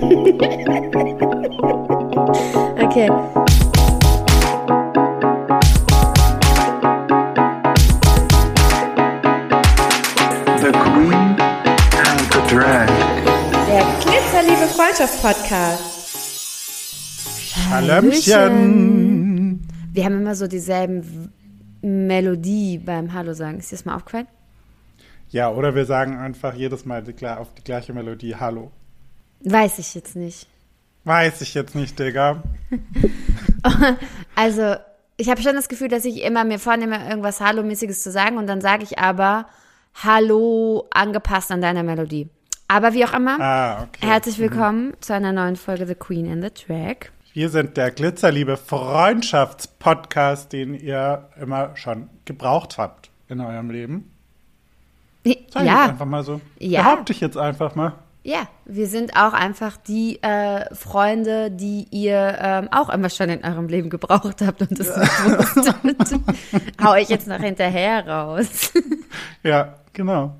Okay. The Queen and the Drag. Der Glitzerliebe Freundschaft-Podcast. Hallöchen. Wir haben immer so dieselben Melodie beim Hallo sagen. Ist dir das mal aufgefallen? Ja, oder wir sagen einfach jedes Mal auf die gleiche Melodie Hallo. Weiß ich jetzt nicht. Weiß ich jetzt nicht, Digga. Also, ich habe schon das Gefühl, dass ich immer mir vornehme, irgendwas Hallo-mäßiges zu sagen und dann sage ich aber Hallo angepasst an deiner Melodie. Aber wie auch immer, Ah, okay. herzlich willkommen zu einer neuen Folge The Queen and the Track. Wir sind der Glitzerliebe Freundschaftspodcast, den ihr immer schon gebraucht habt in eurem Leben. Sag ich Ja, einfach mal so. Ja. Behaupte ich jetzt einfach mal. Ja, wir sind auch einfach die äh, Freunde, die ihr ähm, auch immer schon in eurem Leben gebraucht habt und das nicht wusstet. Hau ich jetzt noch hinterher raus. Ja, genau.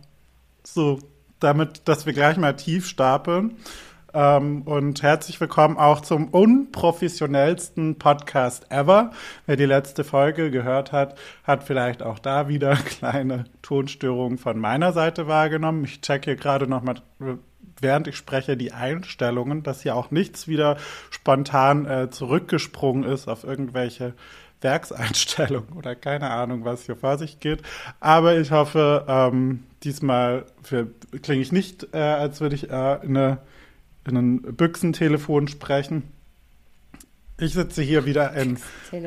So, damit, dass wir gleich mal tief stapeln. Ähm, und herzlich willkommen auch zum unprofessionellsten Podcast ever. Wer die letzte Folge gehört hat, hat vielleicht auch da wieder kleine Tonstörungen von meiner Seite wahrgenommen. Ich check hier gerade nochmal, während ich spreche, die Einstellungen, dass hier auch nichts wieder spontan äh, zurückgesprungen ist auf irgendwelche Werkseinstellung oder keine Ahnung, was hier vor sich geht. Aber ich hoffe, ähm, diesmal klinge ich nicht, äh, als würde ich äh, in, eine, in ein Büchsentelefon sprechen. Ich sitze hier wieder in.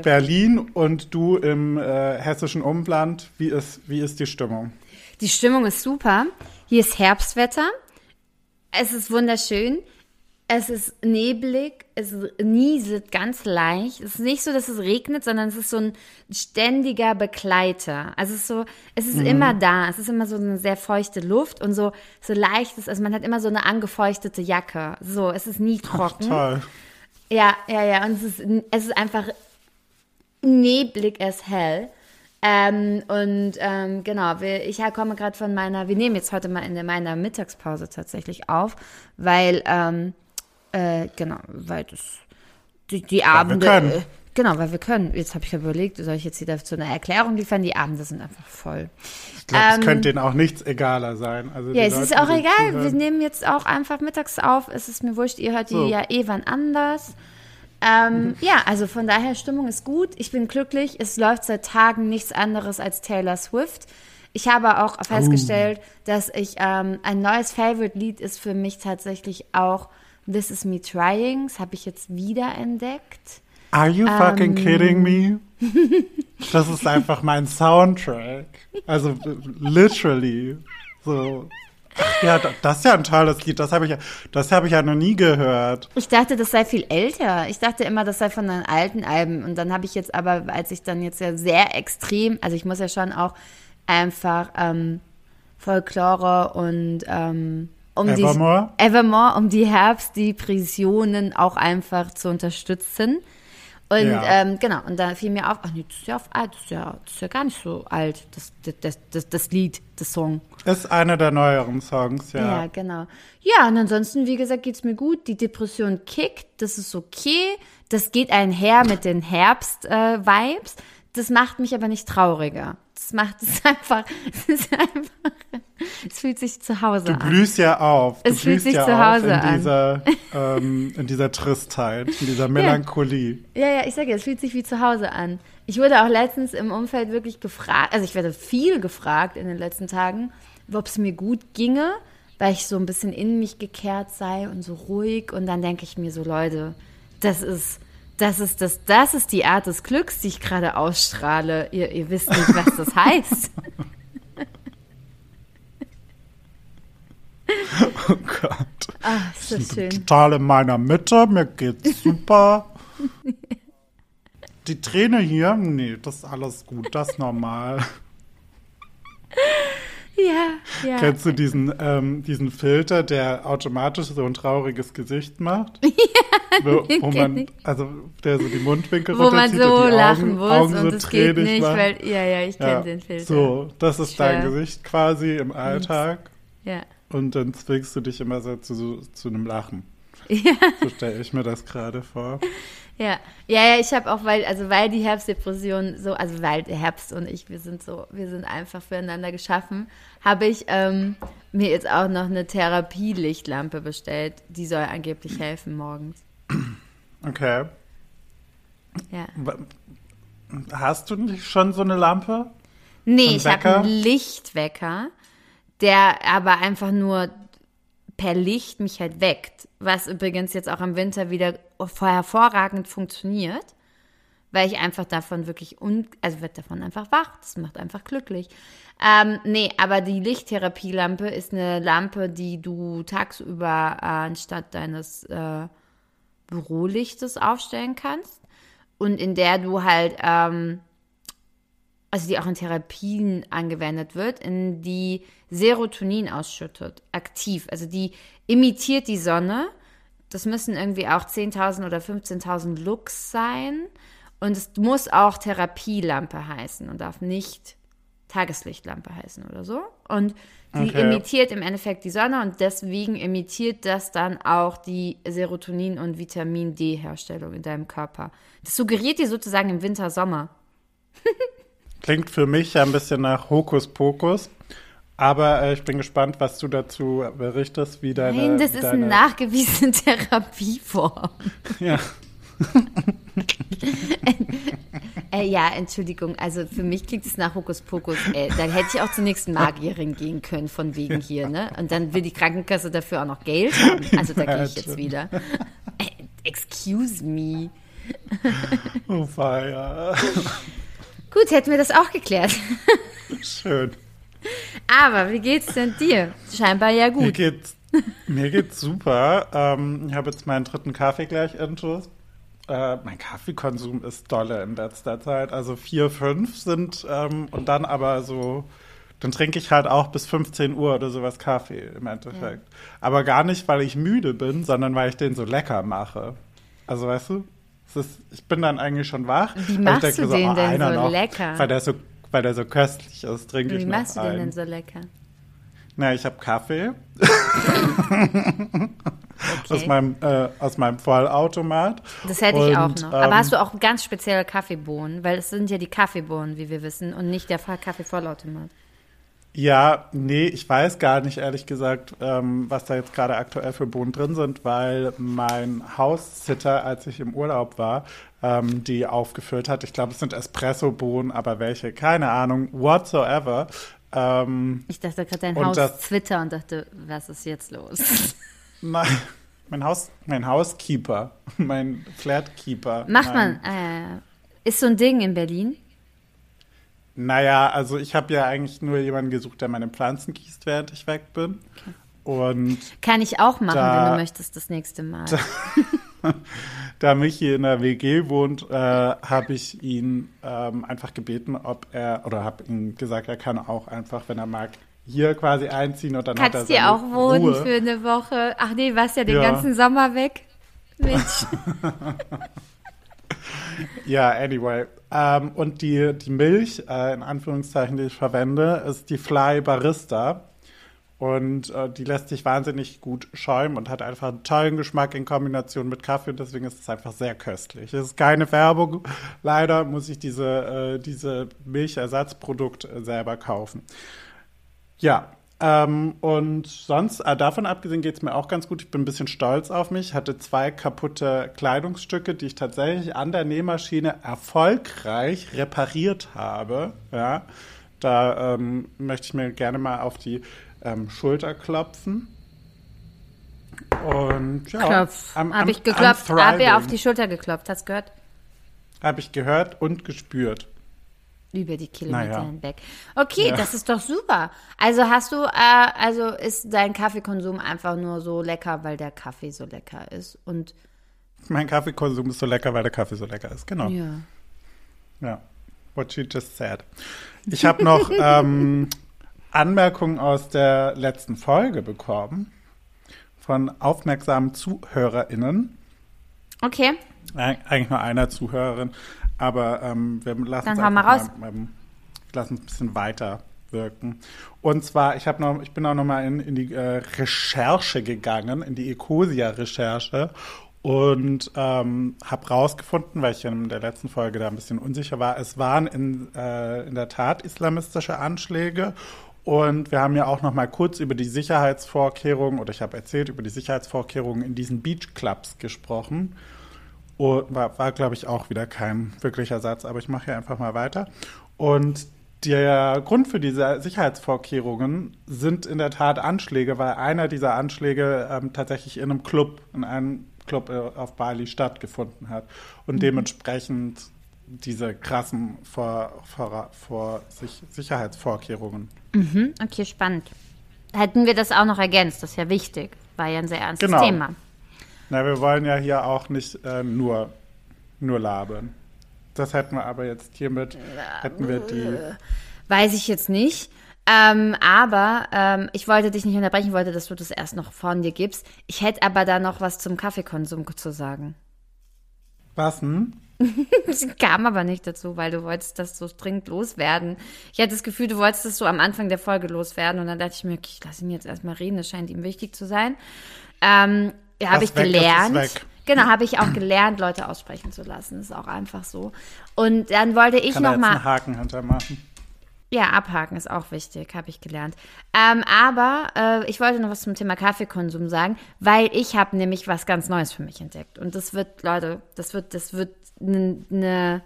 Berlin und du im äh, hessischen Umland. Wie ist, wie ist die Stimmung? Die Stimmung ist super. Hier ist Herbstwetter. Es ist wunderschön. Es ist neblig. Es nieselt ganz leicht. Es ist nicht so, dass es regnet, sondern es ist so ein ständiger Begleiter. Also es ist so, es ist immer da. Es ist immer so eine sehr feuchte Luft und so, so leichtes. Also man hat immer so eine angefeuchtete Jacke. So, es ist nie trocken. Toll. Ja, ja, ja. Und es ist, es ist einfach neblig as hell. Ähm, und ähm, genau, wir, ich komme gerade von meiner, wir nehmen jetzt heute mal in meiner Mittagspause tatsächlich auf, weil, ähm, äh, genau, weil das, die, die Abende, können. äh, genau, weil wir können. Jetzt habe ich überlegt, soll ich jetzt wieder zu einer Erklärung liefern? Die Abende sind einfach voll. Ich glaube, es Ähm, könnte denen auch nichts egaler sein. Also Ja, es Leute, ist auch egal. Wir nehmen jetzt auch einfach mittags auf. Es ist mir wurscht, ihr hört die So. ja eh wann anders. Ähm, ja, also von daher, Stimmung ist gut. Ich bin glücklich. Es läuft seit Tagen nichts anderes als Taylor Swift. Ich habe auch festgestellt, dass ich ähm, ein neues Favorite-Lied ist für mich tatsächlich auch This Is Me Trying. Das habe ich jetzt wieder entdeckt. Are you fucking Ähm. kidding me? Das ist einfach mein Soundtrack. Also literally. So. Ach ja, da- das ist ja ein tolles Lied. Das habe ich, ja- das habe ich ja noch nie gehört. Ich dachte, das sei viel älter. Ich dachte immer, das sei von den alten Alben. Und dann habe ich jetzt aber, als ich dann jetzt ja sehr extrem, also ich muss ja schon auch einfach ähm, Folklore und ähm, um Evermore? die Evermore, um die Herbstdepressionen auch einfach zu unterstützen. Und Ja. ähm, genau, und da fiel mir auf, ach nee, das ist ja, auf, das ist ja, das ist ja gar nicht so alt, das, das, das, das, das Lied, das Song. Ist einer der neueren Songs, Ja, ja. genau. Ja, und ansonsten, wie gesagt, geht's mir gut. Die Depression kickt, das ist okay. Das geht einher mit den Herbst-Vibes. das macht mich aber nicht trauriger. Das macht es einfach, es ist einfach, es fühlt sich zu Hause Du an. blühst ja auf. Du Es fühlt sich ja zu Hause in an. dieser, ähm, in dieser Tristheit, in dieser Melancholie. Ja, ja, ich sage ja, es fühlt sich wie zu Hause an. Ich wurde auch letztens im Umfeld wirklich gefragt, also ich werde viel gefragt in den letzten Tagen, ob es mir gut ginge, weil ich so ein bisschen in mich gekehrt sei und so ruhig. Und dann denke ich mir so, Leute, das ist, das ist das, das ist die Art des Glücks, die ich gerade ausstrahle. Ihr, ihr wisst nicht, was das heißt. Oh Gott. Ah, ist das Ich bin schön. total in meiner Mitte, mir geht's super. Die Träne hier, nee, das ist alles gut, das ist normal. Ja, ja. Kennst du diesen, ähm, diesen Filter, der automatisch so ein trauriges Gesicht macht? Ja, wo, man, also der so die Mundwinkel Wo man so und die lachen Augen, muss Augen und so es geht nicht, macht. weil, ja, ja, ich kenne Ja, den Filter. So, das ist dein Schwer. Gesicht quasi im Alltag Ja. und dann zwingst du dich immer so zu, zu einem Lachen. Ja. So stelle ich mir das gerade vor. Ja, ja, ja, ich habe auch, weil, also weil die Herbstdepression so, also weil der Herbst und ich, wir sind so, wir sind einfach füreinander geschaffen, habe ich ähm, mir jetzt auch noch eine Therapielichtlampe bestellt. Die soll angeblich helfen morgens. Okay. Ja. Hast du nicht schon so eine Lampe? Nee, Ein ich habe einen Lichtwecker, der aber einfach nur per Licht mich halt weckt. Was übrigens jetzt auch im Winter wieder hervorragend funktioniert, weil ich einfach davon wirklich, un also wird davon einfach wach. Das macht einfach glücklich. Ähm, nee, aber die Lichttherapielampe ist eine Lampe, die du tagsüber äh, anstatt deines äh, Bürolichtes aufstellen kannst und in der du halt ähm, also die auch in Therapien angewendet wird, in die Serotonin ausschüttet, aktiv. Also die imitiert die Sonne. Das müssen irgendwie auch 10.000 oder 15.000 Lux sein. Und es muss auch Therapielampe heißen und darf nicht Tageslichtlampe heißen oder so. Und die Okay. imitiert im Endeffekt die Sonne und deswegen imitiert das dann auch die Serotonin- und Vitamin D-Herstellung in deinem Körper. Das suggeriert dir sozusagen im Winter Sommer. Klingt für mich ja ein bisschen nach Hokuspokus. Aber äh, ich bin gespannt, was du dazu berichtest, wie deine. Nein, das ist deine, eine nachgewiesene Therapieform. Ja. Äh, ja, Entschuldigung, also für mich klingt es nach Hokuspokus. Äh, dann hätte ich auch zur nächsten Magierin gehen können, von wegen hier, ne? Und dann will die Krankenkasse dafür auch noch Geld haben. Also da gehe ich jetzt wieder. Äh, excuse me. Oh, feier. Gut, hätten wir das auch geklärt. Schön. Aber wie geht's denn dir? Scheinbar ja Mir gut. geht's, mir geht's super. Ähm, ich habe jetzt meinen dritten Kaffee gleich intus. Äh, mein Kaffeekonsum ist dolle in letzter Zeit. Also vier, fünf sind ähm, und dann aber so, dann trinke ich halt auch bis 15 Uhr oder sowas Kaffee im Endeffekt. Aber gar nicht, weil ich müde bin, sondern weil ich den so lecker mache. Also weißt du, ist, ich bin dann eigentlich schon wach. Wie ich machst denke du den oh, denn so noch, lecker? Weil der so, weil der so köstlich ist, trinke ich Wie noch machst du den einen. denn so lecker? Na, ich habe Kaffee aus Okay. meinem äh, aus meinem Vollautomat. Das hätte ich auch Und, noch. ähm, Aber hast du auch ganz spezielle Kaffeebohnen? Weil es sind ja die Kaffeebohnen, wie wir wissen, und nicht der Kaffeevollautomat. Ja, nee, ich weiß gar nicht, ehrlich gesagt, ähm, was da jetzt gerade aktuell für Bohnen drin sind, weil mein Haussitter, als ich im Urlaub war, ähm, die aufgefüllt hat. Ich glaube, es sind Espresso-Bohnen, aber welche, keine Ahnung, whatsoever. Ähm, Ich dachte gerade dein Haus das- Twitter und dachte, was ist jetzt los? nein, mein Haus, mein Housekeeper, mein Flatkeeper. Macht nein. man, äh, ist so ein Ding in Berlin? Naja, also ich habe ja eigentlich nur jemanden gesucht, der meine Pflanzen gießt, während ich weg bin. Und Kann ich auch machen, Da- wenn du möchtest, das nächste Mal. da Michi in der WG wohnt, äh, habe ich ihn ähm, einfach gebeten, ob er, oder habe ihm gesagt, er kann auch einfach, wenn er mag, hier quasi einziehen und dann hat er Kannst hier seine auch wohnen Ruhe. für eine Woche. Ach nee, warst ja den Ja. ganzen Sommer weg. Mensch. Ja, anyway. Ähm, und die, die Milch, äh, in Anführungszeichen, die ich verwende, ist die Fly Barista. Und äh, die lässt sich wahnsinnig gut schäumen und hat einfach einen tollen Geschmack in Kombination mit Kaffee. Und deswegen ist es einfach sehr köstlich. Es ist keine Werbung. Leider muss ich diese, äh, diese Milchersatzprodukt äh, selber kaufen. Ja, ähm, und sonst, äh, davon abgesehen geht es mir auch ganz gut. Ich bin ein bisschen stolz auf mich. Ich hatte zwei kaputte Kleidungsstücke, die ich tatsächlich an der Nähmaschine erfolgreich repariert habe. Ja, da ähm, möchte ich mir gerne mal auf die ähm, Schulter klopfen. Und ja, Klopf. Habe ich geklopft, habe er auf die Schulter geklopft, hast gehört? Habe ich gehört und gespürt. Über die Kilometer Naja. hinweg. Okay, Ja. das ist doch super. Also hast du, äh, also ist dein Kaffeekonsum einfach nur so lecker, weil der Kaffee so lecker ist. Und Mein Kaffeekonsum ist so lecker, weil der Kaffee so lecker ist. Genau. ja. Ja, what she just said. Ich habe noch ähm, Anmerkungen aus der letzten Folge bekommen von aufmerksamen ZuhörerInnen. Okay, Eig- Eigentlich nur einer Zuhörerin, aber ähm, wir lassen es mal ähm, lassen ein bisschen weiter wirken. Und zwar, ich noch, ich bin auch noch mal in, in die äh, Recherche gegangen, in die Ecosia-Recherche und ähm, habe rausgefunden, weil ich in der letzten Folge da ein bisschen unsicher war, es waren in, äh, in der Tat islamistische Anschläge und wir haben ja auch noch mal kurz über die Sicherheitsvorkehrungen, oder ich habe erzählt, über die Sicherheitsvorkehrungen in diesen Beachclubs gesprochen. Und war, war glaube ich, auch wieder kein wirklicher Satz, aber ich mache hier einfach mal weiter. Und der Grund für diese Sicherheitsvorkehrungen sind in der Tat Anschläge, weil einer dieser Anschläge ähm, tatsächlich in einem Club, in einem Club äh, auf Bali stattgefunden hat. Und mhm. dementsprechend diese krassen vor, vor, vor sich Sicherheitsvorkehrungen. Mhm, okay, spannend. Hätten wir das auch noch ergänzt, das ist ja wichtig. War ja ein sehr ernstes genau. Thema. Na, wir wollen ja hier auch nicht äh, nur, nur labern. Das hätten wir aber jetzt hiermit, hätten wir die. Weiß ich jetzt nicht. Ähm, aber ähm, ich wollte dich nicht unterbrechen, wollte, dass du das erst noch von dir gibst. Ich hätte aber da noch was zum Kaffeekonsum zu sagen. Was denn? Es kam aber nicht dazu, weil du wolltest das so dringend loswerden. Ich hatte das Gefühl, du wolltest das so am Anfang der Folge loswerden und dann dachte ich mir, okay, ich lasse ihn jetzt erstmal reden, das scheint ihm wichtig zu sein. Ähm, ja, habe ich weg, gelernt. Genau, habe ich auch gelernt, Leute aussprechen zu lassen. Das ist auch einfach so. Und dann wollte ich Kann noch mal einen Haken hintermachen. Ja, abhaken ist auch wichtig, habe ich gelernt. Ähm, aber äh, ich wollte noch was zum Thema Kaffeekonsum sagen, weil ich habe nämlich was ganz Neues für mich entdeckt. Und das wird, Leute, das wird, das wird eine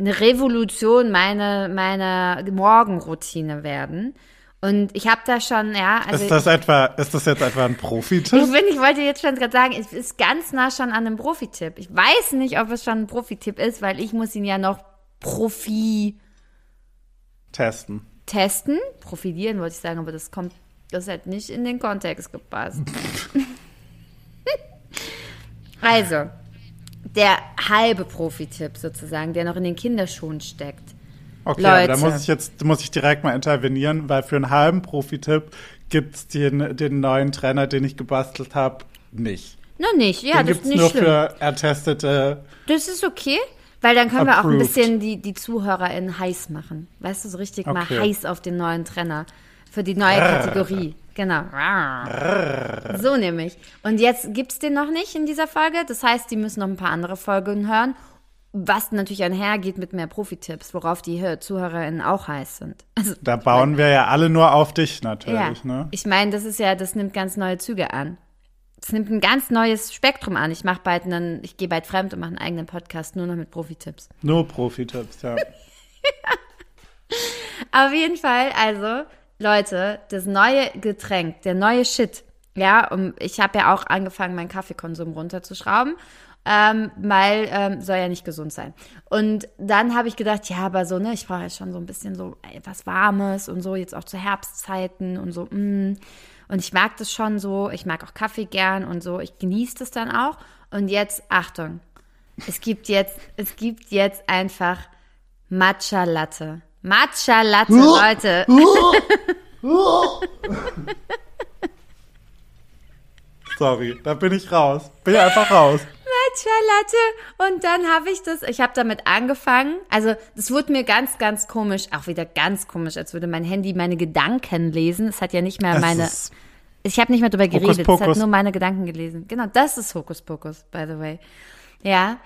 eine Revolution meiner meiner Morgenroutine werden. Und ich habe da schon, ja. Also ist das etwa, ist das jetzt etwa ein Profi-Tipp? Ich, bin, ich wollte jetzt schon gerade sagen, es ist ganz nah schon an einem Profi-Tipp. Ich weiß nicht, ob es schon ein Profi-Tipp ist, weil ich muss ihn ja noch Profi testen. Testen, profitieren wollte ich sagen, aber das kommt, das hat nicht in den Kontext gepasst. also, der halbe Profi-Tipp sozusagen, der noch in den Kinderschuhen steckt. Okay, Leute. da muss ich jetzt muss ich direkt mal intervenieren, weil für einen halben Profi-Tipp gibt es den, den neuen Trainer, den ich gebastelt habe, nicht. Noch nicht, ja, den das ist nicht nur schlimm. für ertestete. Das ist okay, weil dann können approved. wir auch ein bisschen die, die ZuhörerInnen heiß machen. Weißt du, so richtig okay. mal heiß auf den neuen Trainer. Für die neue Kategorie. Genau. So nämlich. Und jetzt gibt es den noch nicht in dieser Folge. Das heißt, die müssen noch ein paar andere Folgen hören. Was natürlich einhergeht mit mehr Profi-Tipps, worauf die ZuhörerInnen auch heiß sind. Also, da bauen wir ja alle nur auf dich natürlich. Ja. Ne? Ich meine, das ist ja, das nimmt ganz neue Züge an. Das nimmt ein ganz neues Spektrum an. Ich mache bald einen, ich gehe bald fremd und mache einen eigenen Podcast nur noch mit Profi-Tipps. Nur Profi-Tipps, ja. Auf jeden Fall, also Leute, das neue Getränk, der neue Shit. Ja, und ich habe ja auch angefangen, meinen Kaffeekonsum runterzuschrauben, ähm, weil ähm, soll ja nicht gesund sein. Und dann habe ich gedacht, ja, aber so, ne, ich brauche ja schon so ein bisschen so etwas Warmes und so, jetzt auch zu Herbstzeiten und so, mm. Und ich mag das schon so, ich mag auch Kaffee gern und so, ich genieße das dann auch. Und jetzt, Achtung, es gibt jetzt, es gibt jetzt einfach Matcha Latte. Matcha Latte, Leute. Sorry, da bin ich raus. Bin ich einfach raus. Matcha Latte. Und dann habe ich das, ich habe damit angefangen. Also, das wurde mir ganz, ganz komisch, auch wieder ganz komisch, als würde mein Handy meine Gedanken lesen. Es hat ja nicht mehr das meine. Ich habe nicht mehr drüber geredet, es hat nur meine Gedanken gelesen. Genau, das ist Hokuspokus, by the way. Ja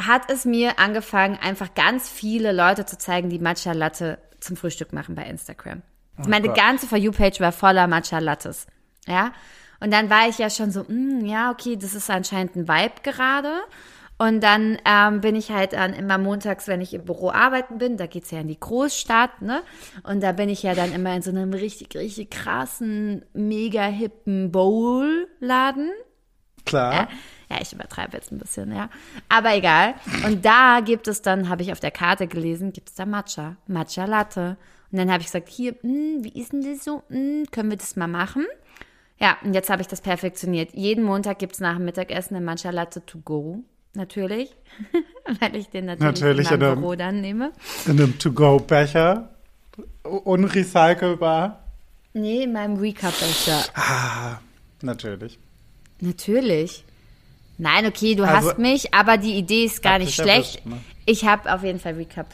hat es mir angefangen, einfach ganz viele Leute zu zeigen, die Matcha Latte zum Frühstück machen bei Instagram. Oh Meine Gott. ganze For You-Page war voller Matcha Lattes. Ja. Und dann war ich ja schon so, mm, ja, okay, das ist anscheinend ein Vibe gerade. Und dann ähm, bin ich halt dann immer montags, wenn ich im Büro arbeiten bin, da geht's ja in die Großstadt, ne? Und da bin ich ja dann immer in so einem richtig, richtig krassen, mega hippen Bowl-Laden. Klar. Ja, ja, ich übertreibe jetzt ein bisschen, ja. Aber egal. Und da gibt es dann, habe ich auf der Karte gelesen, gibt es da Matcha, Matcha Latte. Und dann habe ich gesagt, hier, mh, hm, wie ist denn das so? Mh, hm, können wir das mal machen? Ja, und jetzt habe ich das perfektioniert. Jeden Montag gibt es nach dem Mittagessen eine Matcha Latte to go. Natürlich. Weil ich den natürlich, natürlich in meinem Büro dann nehme. In einem To-Go-Becher. Unrecycelbar. Nee, in meinem Recap-Becher. Ah, natürlich. Natürlich. Nein, okay, du also, hast mich, aber die Idee ist gar nicht schlecht. Erwischt, ne? Ich habe auf jeden Fall Recap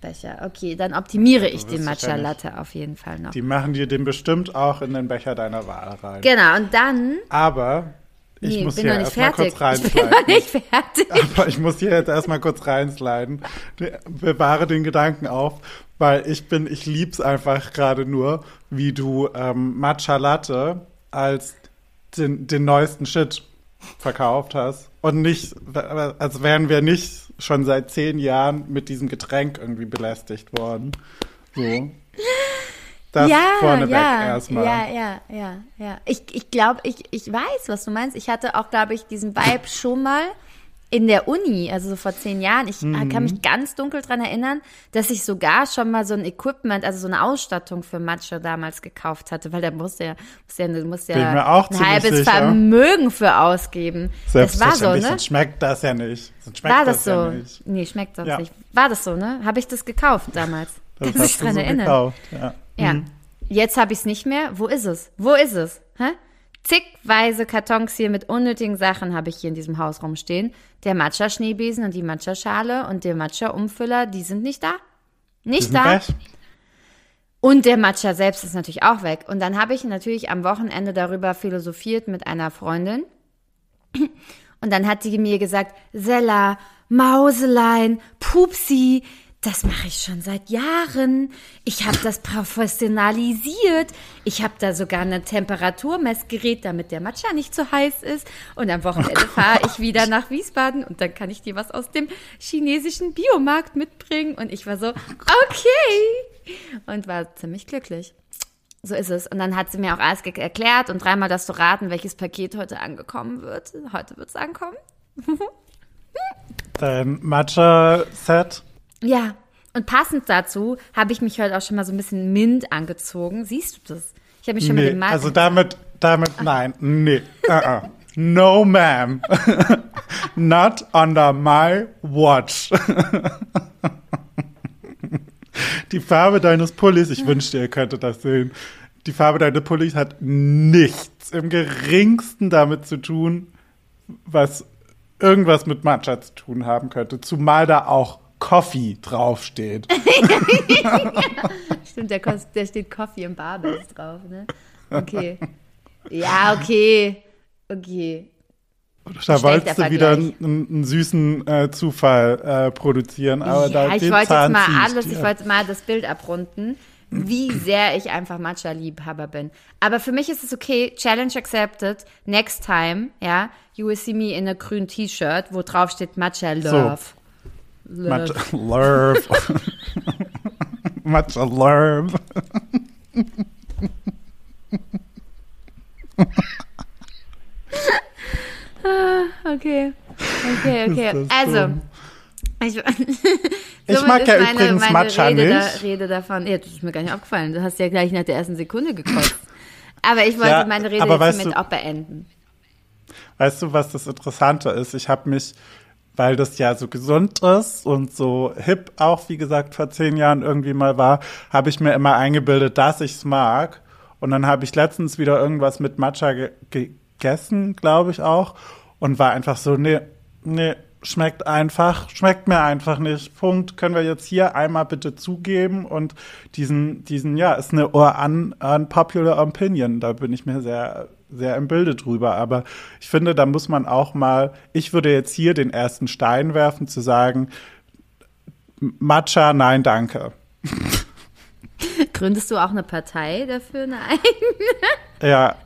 Becher. Okay, dann optimiere ich wirst den Matcha Latte auf jeden Fall noch. Die machen dir den bestimmt auch in den Becher deiner Wahl rein. Genau, und dann. Aber ich nee, muss hier noch nicht erstmal fertig. kurz Ich bin reinsliden. noch nicht fertig. Aber ich muss hier jetzt erstmal kurz reinsliden. Bewahre den Gedanken auf, weil ich bin, ich lieb's einfach gerade nur, wie du ähm, Matcha Latte als den, den neuesten Shit verkauft hast. Und nicht, als wären wir nicht schon seit zehn Jahren mit diesem Getränk irgendwie belästigt worden. So. Das ja, vorneweg ja, erstmal. ja, ja, ja, ja. Ich, ich glaube, ich, ich weiß, was du meinst. Ich hatte auch, glaube ich, diesen Vibe schon mal in der Uni, also so vor zehn Jahren. Ich Mhm. kann mich ganz dunkel dran erinnern, dass ich sogar schon mal so ein Equipment, also so eine Ausstattung für Matcha damals gekauft hatte, weil da musste ja, musste ja, Bin ja ein halbes sicher. Vermögen für ausgeben. Das war so, ne? sonst schmeckt das ja nicht. Sonst schmeckt War das, das so? ja nicht. Nee, schmeckt sonst Ja. nicht. War das so, ne? Habe ich das gekauft damals? Das dich hast du dran so erinnern? gekauft, ja. Ja. Mhm. Jetzt habe ich es nicht mehr. Wo ist es? Wo ist es? Hä? Zigweise Kartons hier mit unnötigen Sachen habe ich hier in diesem Haus rumstehen. Der Matcha-Schneebesen und die Matcha-Schale und der Matcha-Umfüller, die sind nicht da. Nicht da. weg? Und der Matcha selbst ist natürlich auch weg. Und dann habe ich natürlich am Wochenende darüber philosophiert mit einer Freundin. Und dann hat sie mir gesagt, Sella, Mauselein, Pupsi, das mache ich schon seit Jahren. Ich habe das professionalisiert. Ich habe da sogar ein Temperaturmessgerät, damit der Matcha nicht zu heiß ist. Und am Wochenende fahre ich wieder nach Wiesbaden und dann kann ich dir was aus dem chinesischen Biomarkt mitbringen. Und ich war so, okay. Und war ziemlich glücklich. So ist es. Und dann hat sie mir auch alles erklärt und dreimal darfst du raten, welches Paket heute angekommen wird. Heute wird es ankommen. Dein Matcha-Set. Ja. Und passend dazu habe ich mich heute auch schon mal so ein bisschen mint angezogen. Siehst du das? Ich habe mich schon mit Nee, dem Mann. also damit, damit, nein, nee. Uh -uh. No, ma'am. Not under my watch. Die Farbe deines Pullis, ich wünschte, ihr könntet das sehen. Die Farbe deines Pullis hat nichts im geringsten damit zu tun, was irgendwas mit Matcha zu tun haben könnte. Zumal da auch Coffee draufsteht. Stimmt, der, der steht Coffee im Barbells drauf, ne? Okay. Ja, okay. Okay. Da wolltest du wieder einen, einen süßen äh, Zufall äh, produzieren, aber ja, da ich wollte jetzt mal alles, ich wollte mal das Bild abrunden, wie sehr ich einfach Matcha-Liebhaber bin. Aber für mich ist es okay, Challenge accepted, next time, ja, you will see me in a grün T-Shirt, wo drauf steht Matcha Love. Love. Matcha Lurv. Matcha Lurv. Okay, okay, okay. Also, dumm. ich, Ich mag ja meine, übrigens meine Matcha Rede, nicht. Da, Rede davon. Ja, das ist mir gar nicht aufgefallen. Du hast ja gleich nach der ersten Sekunde gekotzt. Aber ich wollte Ja, meine Rede jetzt hiermit du- auch beenden. Weißt du, was das Interessante ist? Ich habe mich, weil das ja so gesund ist und so hip auch, wie gesagt, vor zehn Jahren irgendwie mal war, habe ich mir immer eingebildet, dass ich's mag. Und dann habe ich letztens wieder irgendwas mit Matcha ge gegessen, glaube ich auch, und war einfach so, nee, nee, schmeckt einfach, schmeckt mir einfach nicht. Punkt. Können wir jetzt hier einmal bitte zugeben und diesen, diesen, ja, ist eine un, unpopular opinion. Da bin ich mir sehr, sehr im Bilde drüber. Aber ich finde, da muss man auch mal, ich würde jetzt hier den ersten Stein werfen, zu sagen, Matcha, nein, danke. Gründest du auch eine Partei dafür? Nein. Ja.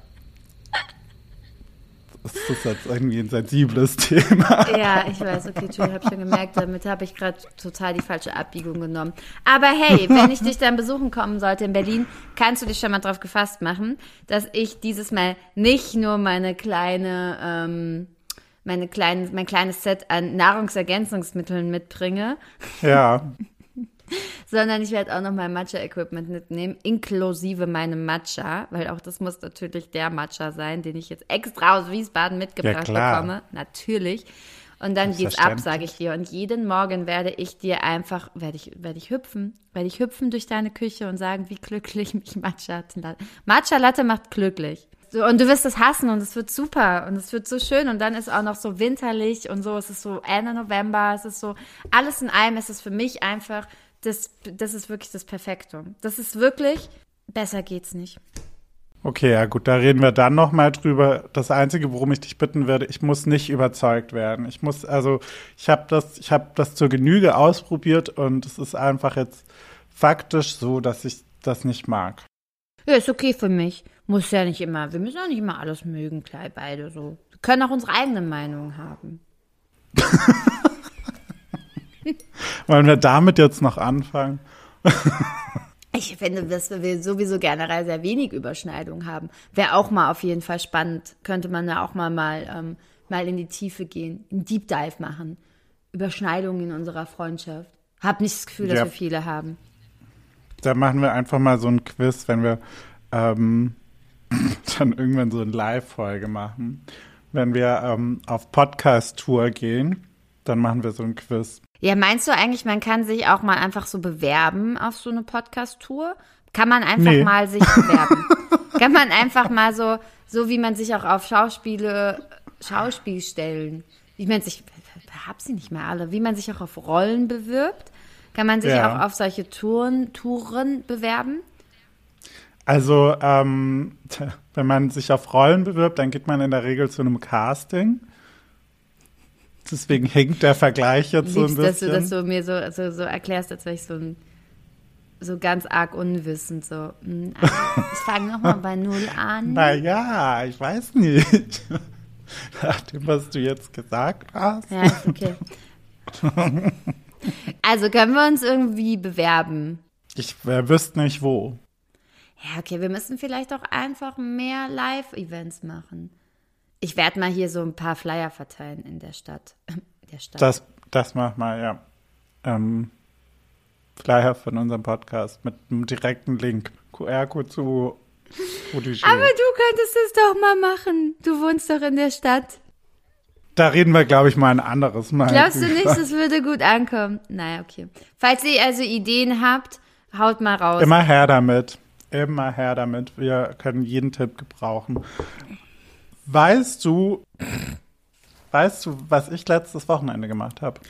Das ist jetzt irgendwie ein sensibles Thema. Ja, ich weiß, okay, Entschuldigung, habe schon gemerkt, damit habe ich gerade total die falsche Abbiegung genommen. Aber hey, wenn ich dich dann besuchen kommen sollte in Berlin, kannst du dich schon mal drauf gefasst machen, dass ich dieses Mal nicht nur meine kleine, ähm, meine kleine, mein kleines Set an Nahrungsergänzungsmitteln mitbringe, Ja. sondern ich werde auch noch mein Matcha-Equipment mitnehmen, inklusive meinem Matcha, weil auch das muss natürlich der Matcha sein, den ich jetzt extra aus Wiesbaden mitgebracht klar. bekomme. Natürlich. Und dann geht's ab, sage ich dir. Und jeden Morgen werde ich dir einfach, werde ich, werde ich hüpfen, werde ich hüpfen durch deine Küche und sagen, wie glücklich mich Matcha Latte. Matcha Latte macht glücklich. So, und du wirst es hassen und es wird super und es wird so schön und dann ist auch noch so winterlich und so. Es ist so Ende November, es ist so alles in allem. Es ist für mich einfach das, das ist wirklich das Perfekte. Das ist wirklich, besser geht's nicht. Okay, ja gut, da reden wir dann nochmal drüber. Das Einzige, worum ich dich bitten werde, ich muss nicht überzeugt werden. Ich muss, also ich habe das, ich habe das zur Genüge ausprobiert und es ist einfach jetzt faktisch so, dass ich das nicht mag. Ja, ist okay für mich. Muss ja nicht immer, wir müssen auch nicht immer alles mögen, klar, beide so. Wir können auch unsere eigene Meinung haben. Wollen wir damit jetzt noch anfangen? Ich finde, dass wir sowieso generell sehr wenig Überschneidung haben. Wäre auch mal auf jeden Fall spannend. Könnte man da auch mal, mal, ähm, mal in die Tiefe gehen, einen Deep Dive machen. Überschneidungen in unserer Freundschaft. Hab nicht das Gefühl, dass Ja. wir viele haben. Da machen wir einfach mal so ein Quiz, wenn wir ähm, dann irgendwann so eine Live-Folge machen. Wenn wir ähm, auf Podcast-Tour gehen, dann machen wir so ein Quiz. Ja, meinst du eigentlich, man kann sich auch mal einfach so bewerben auf so eine Podcast-Tour? Kann man einfach Nee. mal sich bewerben? kann man einfach mal so, so wie man sich auch auf Schauspiele, Schauspielstellen, wie man sich, hab sie nicht mehr alle, wie man sich auch auf Rollen bewirbt, kann man sich Ja. auch auf solche Touren, Touren bewerben? Also, ähm, wenn man sich auf Rollen bewirbt, dann geht man in der Regel zu einem Casting. Deswegen hinkt der Vergleich jetzt so ein Liebst, dass du bisschen. das so mir so, so, so erklärst, als wäre ich so ein so ganz arg unwissend, so, hm, also, ich fange nochmal bei Null an. Naja, ich weiß nicht. Nach dem, was du jetzt gesagt hast. Ja, okay. Also können wir uns irgendwie bewerben? Ich äh, wüsste nicht wo. Ja, okay, wir müssen vielleicht auch einfach mehr Live-Events machen. Ich werde mal hier so ein paar Flyer verteilen in der Stadt. Der Stadt. Das, das mach mal, ja. Ähm, Flyer von unserem Podcast mit einem direkten Link. QR-Code zu Fotogil. Aber du könntest es doch mal machen. Du wohnst doch in der Stadt. Da reden wir, glaube ich, mal ein anderes Mal. Glaubst du nicht, das würde gut ankommen? Naja, okay. Falls ihr also Ideen habt, haut mal raus. Immer her damit. Immer her damit. Wir können jeden Tipp gebrauchen. Weißt du, weißt du, was ich letztes Wochenende gemacht habe?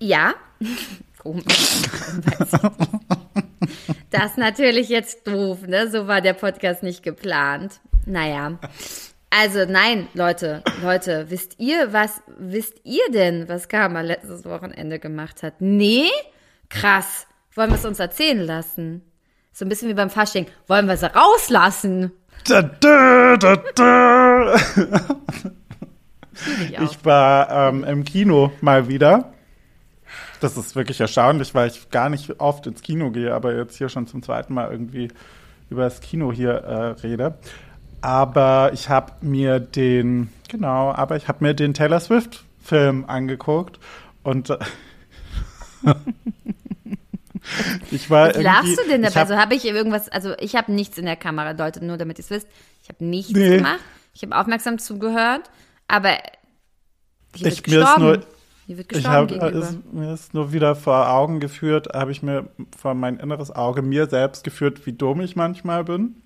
Ja. Komisch. Das ist natürlich jetzt doof, ne? So war der Podcast nicht geplant. Naja. Also nein, Leute, Leute, wisst ihr, was, wisst ihr denn, was Karma letztes Wochenende gemacht hat? Nee? Krass. Wollen wir es uns erzählen lassen? So ein bisschen wie beim Fasching. Wollen wir es rauslassen? Da, da, da. Ich. Ich war ähm, im Kino mal wieder. Das ist wirklich erstaunlich, weil ich gar nicht oft ins Kino gehe, aber jetzt hier schon zum zweiten Mal irgendwie über das Kino hier äh, rede. Aber ich habe mir den, genau, aber ich habe mir den Taylor Swift-Film angeguckt und äh, ich war Was lachst du denn ich dabei? hab- Also habe ich irgendwas, also ich habe nichts in der Kamera, Leute, nur damit ihr es wisst. Ich habe nichts Nee. gemacht. Ich habe aufmerksam zugehört, aber Ich- wird mir ist gestorben. nur- hier wird Ich gestorben habe gegenüber. ist, mir ist nur wieder vor Augen geführt, habe ich mir vor mein inneres Auge mir selbst geführt, wie dumm ich manchmal bin.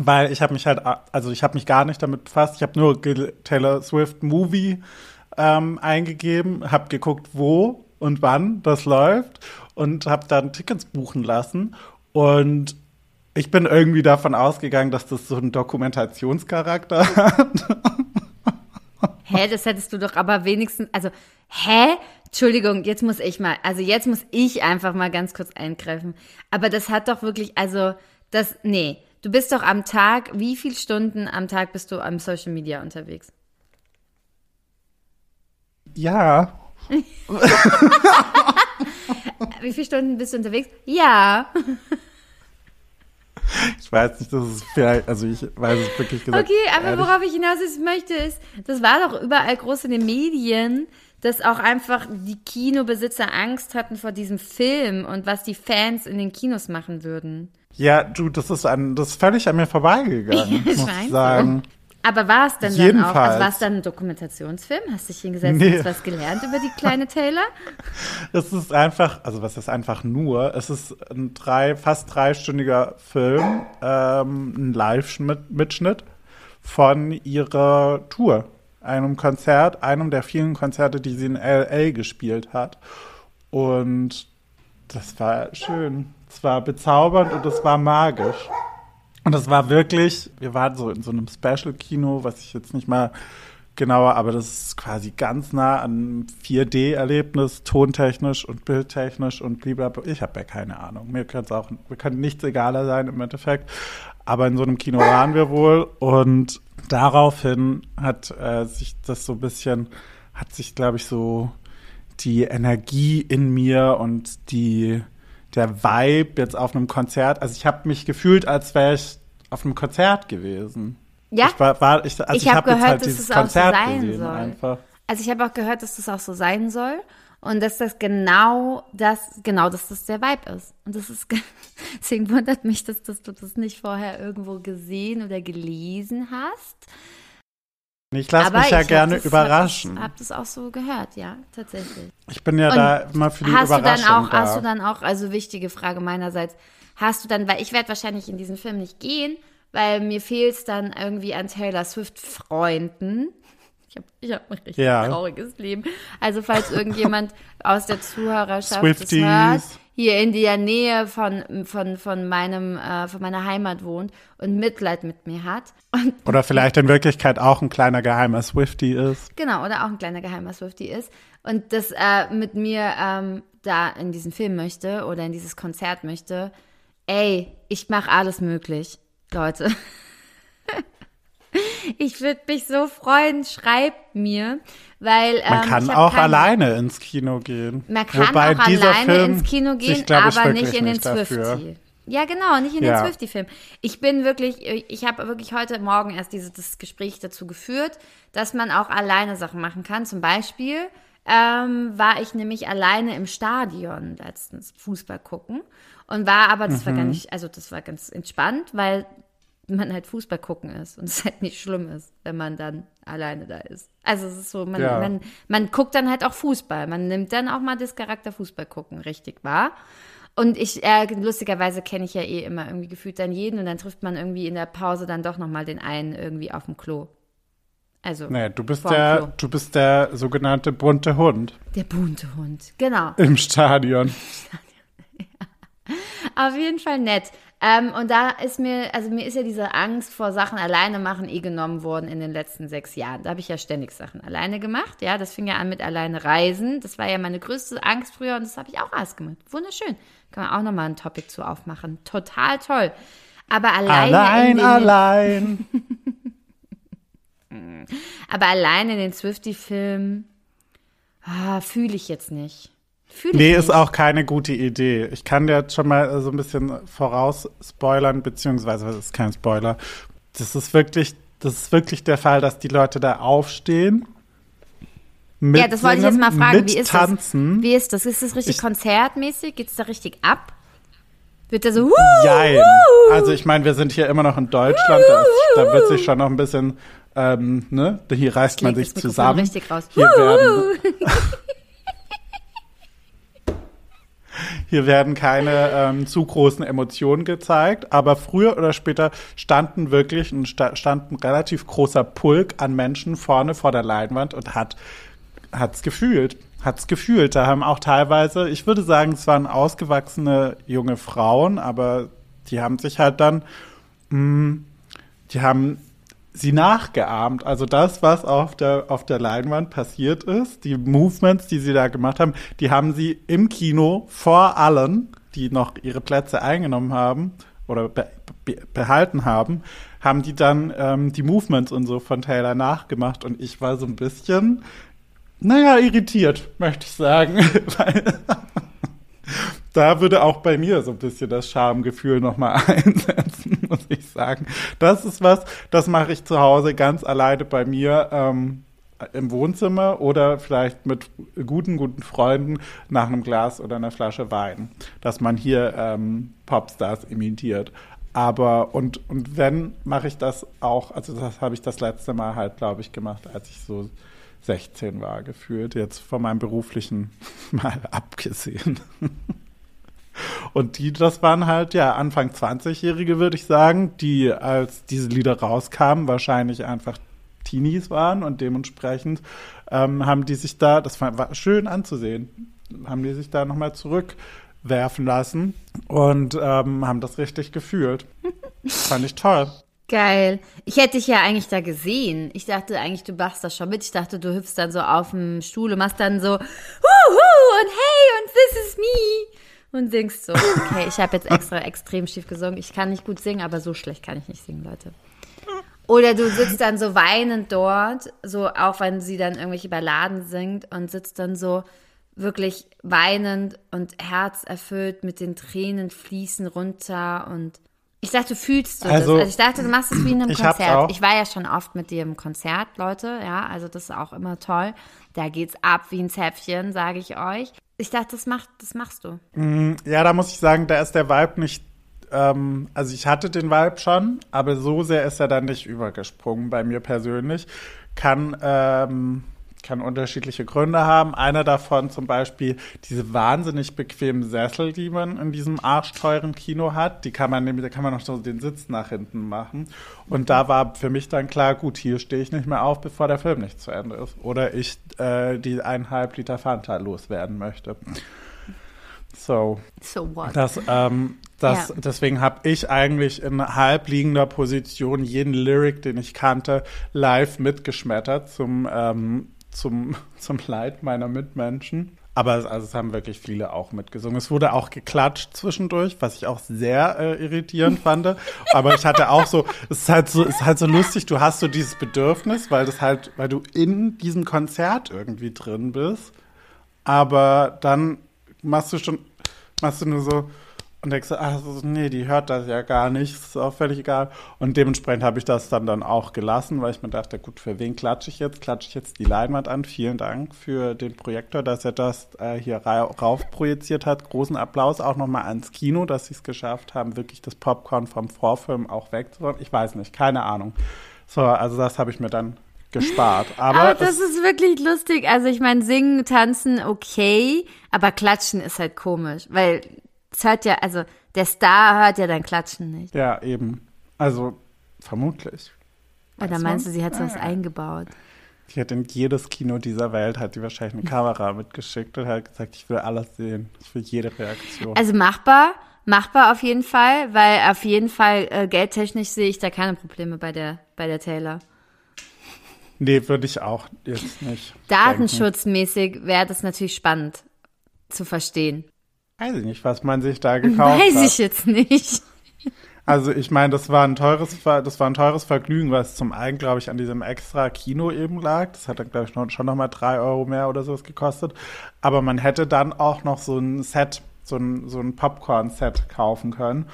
Weil ich habe mich halt, also ich habe mich gar nicht damit befasst. Ich habe nur Taylor Swift Movie ähm, eingegeben, habe geguckt, wo und wann das läuft und habe dann Tickets buchen lassen. Und ich bin irgendwie davon ausgegangen, dass das so einen Dokumentationscharakter hat. Hä, das hättest du doch aber wenigstens, also, hä? Entschuldigung, jetzt muss ich mal, also jetzt muss ich einfach mal ganz kurz eingreifen. Aber das hat doch wirklich, also, das, nee. Du bist doch am Tag, wie viele Stunden am Tag bist du am Social Media unterwegs? Ja, Wie viele Stunden bist du unterwegs? Ja. Ich weiß nicht, das ist vielleicht, also ich weiß es wirklich gesagt. Okay, aber ehrlich. worauf ich hinaus ist, möchte, ist, das war doch überall groß in den Medien, dass auch einfach die Kinobesitzer Angst hatten vor diesem Film und was die Fans in den Kinos machen würden. Ja, du, das ist an, das ist völlig an mir vorbeigegangen, muss ich sagen. Aber war es denn dann auch, also war es dann ein Dokumentationsfilm? Hast dich hingesetzt Nee. und was gelernt über die kleine Taylor? Es ist einfach, also was ist einfach nur, es ist ein drei, fast dreistündiger Film, ähm, ein Live-Mitschnitt von ihrer Tour. Einem Konzert, einem der vielen Konzerte, die sie in L.A. gespielt hat. Und das war schön. Es war bezaubernd und es war magisch. Und es war wirklich, wir waren so in so einem Special-Kino, was ich jetzt nicht mal genauer, aber das ist quasi ganz nah an 4D-Erlebnis, tontechnisch und bildtechnisch und blablabla. Ich habe ja keine Ahnung. Mir kann es auch, mir kann nichts egaler sein im Endeffekt. Aber in so einem Kino waren wir wohl und daraufhin hat äh, sich das so ein bisschen, hat sich, glaube ich, so die Energie in mir und die, der Vibe jetzt auf einem Konzert, also ich habe mich gefühlt, als wäre ich auf einem Konzert gewesen. Ja, Ich war, war ich, also Ich ich, hab habe jetzt gehört, halt dass es auch so Konzert sein gesehen soll. einfach. Also ich habe auch gehört, dass das auch so sein soll und dass das genau das, genau, dass das der Vibe ist. Und das ist, ge- deswegen wundert mich, dass, dass du das nicht vorher irgendwo gesehen oder gelesen hast. Ich lasse mich ja hab gerne das, überraschen. Ich habe das auch so gehört, ja, tatsächlich. Ich bin ja Und da immer für die hast du Überraschung dann auch, da. hast du dann auch, also wichtige Frage meinerseits, hast du dann, weil ich werde wahrscheinlich in diesen Film nicht gehen, weil mir fehlt es dann irgendwie an Taylor Swift Freunden. Ich habe ich hab ein richtig Ja. trauriges Leben. Also falls irgendjemand aus der Zuhörerschaft Swifties. das hört, hier in der Nähe von, von, von, meinem, äh, von meiner Heimat wohnt und Mitleid mit mir hat. Und Oder vielleicht in Wirklichkeit auch ein kleiner geheimer Swifty ist. Genau, oder auch ein kleiner geheimer Swifty ist und das äh, mit mir ähm, da in diesen Film möchte oder in dieses Konzert möchte, ey, ich mache alles möglich, Leute. ich würde mich so freuen, schreibt mir, weil ähm, Man kann auch keine- alleine ins Kino gehen. Man kann Wobei auch dieser alleine Film ins Kino gehen, sich, glaub aber nicht in den. Swifty. Ja, genau, nicht in den Ja. Swifty-Film. Ich bin wirklich, ich habe wirklich heute Morgen erst dieses Gespräch dazu geführt, dass man auch alleine Sachen machen kann. Zum Beispiel ähm, war ich nämlich alleine im Stadion letztens Fußball gucken und war aber, das war Mhm. gar nicht, also das war ganz entspannt, weil man halt Fußball gucken ist und es halt nicht schlimm ist, wenn man dann alleine da ist. Also es ist so, man, Ja. man, man guckt dann halt auch Fußball. Man nimmt dann auch mal das Charakter Fußball gucken, richtig wahr. Und ich, äh, lustigerweise kenne ich ja eh immer irgendwie gefühlt dann jeden und dann trifft man irgendwie in der Pause dann doch nochmal den einen irgendwie auf dem Klo. Also Nee, du bist der, Klo. du bist der sogenannte bunte Hund der bunte Hund. Genau. im Stadion. Auf jeden Fall nett. Ähm, und da ist mir, also mir ist ja diese Angst vor Sachen alleine machen eh genommen worden in den letzten sechs Jahren. Da habe ich ja ständig Sachen alleine gemacht. Ja, das fing ja an mit alleine reisen. Das war ja meine größte Angst früher und das habe ich auch alles gemacht. Wunderschön. Kann man auch nochmal ein Topic zu aufmachen. Total toll. Aber alleine Allein, in den, allein. aber alleine in den Swifty-Film ah, fühle ich jetzt nicht. Fühle ich Nee, ist auch keine gute Idee. Ich kann dir jetzt schon mal so ein bisschen voraus spoilern, beziehungsweise, das ist kein Spoiler. Das ist wirklich, das ist wirklich der Fall, dass die Leute da aufstehen. Ja, das wollte ich jetzt mal fragen. Mit Wie ist tanzen. das? Wie ist das? Ist das richtig Ich- konzertmäßig? Geht's da richtig ab? Wird da so, wuh, Jein. Also ich meine, wir sind hier immer noch in Deutschland, da, ist, da wird sich schon noch ein bisschen, ähm, ne, hier reißt man sich zusammen. richtig raus. Hier werden, hier werden keine ähm, zu großen Emotionen gezeigt, aber früher oder später standen wirklich ein, sta- stand ein relativ großer Pulk an Menschen vorne vor der Leinwand und hat hat's gefühlt. Hat's gefühlt. Da haben auch teilweise, ich würde sagen, es waren ausgewachsene junge Frauen, aber die haben sich halt dann, mh, die haben sie nachgeahmt. Also das, was auf der, auf der Leinwand passiert ist, die Movements, die sie da gemacht haben, die haben sie im Kino vor allen, die noch ihre Plätze eingenommen haben oder be be behalten haben, haben die dann ähm, die Movements und so von Taylor nachgemacht und ich war so ein bisschen, naja, irritiert, möchte ich sagen. Da würde auch bei mir so ein bisschen das Schamgefühl nochmal einsetzen, muss ich sagen. Das ist was, das mache ich zu Hause ganz alleine bei mir ähm, im Wohnzimmer oder vielleicht mit guten, guten Freunden nach einem Glas oder einer Flasche Wein, dass man hier ähm, Popstars imitiert. Aber und, und wenn, mache ich das auch, also das habe ich das letzte Mal halt, glaube ich, gemacht, als ich so 16 war, gefühlt, jetzt von meinem beruflichen mal abgesehen. Und die, das waren halt, ja, Anfang 20-Jährige, würde ich sagen, die, als diese Lieder rauskamen, wahrscheinlich einfach Teenies waren und dementsprechend ähm, haben die sich da, das war, war schön anzusehen, haben die sich da nochmal zurück werfen lassen und ähm, haben das richtig gefühlt. Fand ich toll. Geil. Ich hätte dich ja eigentlich da gesehen. Ich dachte eigentlich, du machst das schon mit. Ich dachte, du hüpfst dann so auf dem Stuhl und machst dann so, huhu, und hey, und this is me. Und singst so. Okay, ich habe jetzt extra extrem schief gesungen. Ich kann nicht gut singen, aber so schlecht kann ich nicht singen, Leute. Oder du sitzt dann so weinend dort, so auch wenn sie dann irgendwelche Balladen singt und sitzt dann so wirklich weinend und herzerfüllt mit den Tränen fließen runter und ich dachte, fühlst du Also, das? Also ich dachte, du machst es wie in einem Konzert. auch. Ich war ja schon oft mit dir im Konzert, Leute, ja, also das ist auch immer toll. Da geht's ab wie ein Zäpfchen, sage ich euch. Ich dachte, das, macht, das machst du. Ja, da muss ich sagen, da ist der Vibe nicht. Ähm, also ich hatte den Vibe schon, aber so sehr ist er dann nicht übergesprungen bei mir persönlich. Kann, ähm, kann unterschiedliche Gründe haben. Einer davon zum Beispiel diese wahnsinnig bequemen Sessel, die man in diesem arschteuren Kino hat. Die kann man nämlich, da kann man noch so den Sitz nach hinten machen. Und da war für mich dann klar, gut, hier stehe ich nicht mehr auf, bevor der Film nicht zu Ende ist. Oder ich äh, die eineinhalb Liter Fanta loswerden möchte. So, So what? das, ähm, das, Ja. deswegen habe ich eigentlich in halbliegender Position jeden Lyric, den ich kannte, live mitgeschmettert zum, ähm, zum, zum Leid meiner Mitmenschen. Aber es, also es haben wirklich viele auch mitgesungen. Es wurde auch geklatscht zwischendurch, was ich auch sehr äh, irritierend fand. Aber ich hatte auch so, es ist halt so, es ist halt so lustig, du hast so dieses Bedürfnis, weil das halt, weil du in diesem Konzert irgendwie drin bist. Aber dann machst du schon, machst du nur so und denkst, ach so, nee, die hört das ja gar nicht, ist auch völlig egal. Und dementsprechend habe ich das dann dann auch gelassen, weil ich mir dachte, gut, für wen klatsche ich jetzt? Klatsche ich jetzt die Leinwand an? Vielen Dank für den Projektor, dass er das äh, hier ra rauf projiziert hat. Großen Applaus auch nochmal ans Kino, dass sie es geschafft haben, wirklich das Popcorn vom Vorfilm auch wegzuräumen. Ich weiß nicht, keine Ahnung. So, also das habe ich mir dann gespart. Aber, Aber das ist wirklich lustig. Also ich meine, singen, tanzen, okay, aber klatschen ist halt komisch, weil es hört ja, also der Star hört ja dein Klatschen nicht. ja, eben. Also, vermutlich. Oder Weiß meinst man? du, sie hat sowas Ah. eingebaut? Die hat in jedes Kino dieser Welt hat die wahrscheinlich eine Kamera mitgeschickt und hat gesagt, ich will alles sehen. Ich will jede Reaktion. Also machbar, machbar auf jeden Fall, weil auf jeden Fall äh, geldtechnisch sehe ich da keine Probleme bei der, bei der Taylor. nee, würde ich auch jetzt nicht. Datenschutzmäßig wäre das natürlich spannend zu verstehen. Weiß ich nicht, was man sich da gekauft Weiß hat. ich jetzt nicht. Also ich meine, das war ein teures, das war ein teures Vergnügen, was zum einen, glaube ich, an diesem extra Kino eben lag. Das hat dann, glaube ich, noch, schon nochmal drei Euro mehr oder sowas gekostet. Aber man hätte dann auch noch so ein Set, so ein, so ein Popcorn-Set kaufen können,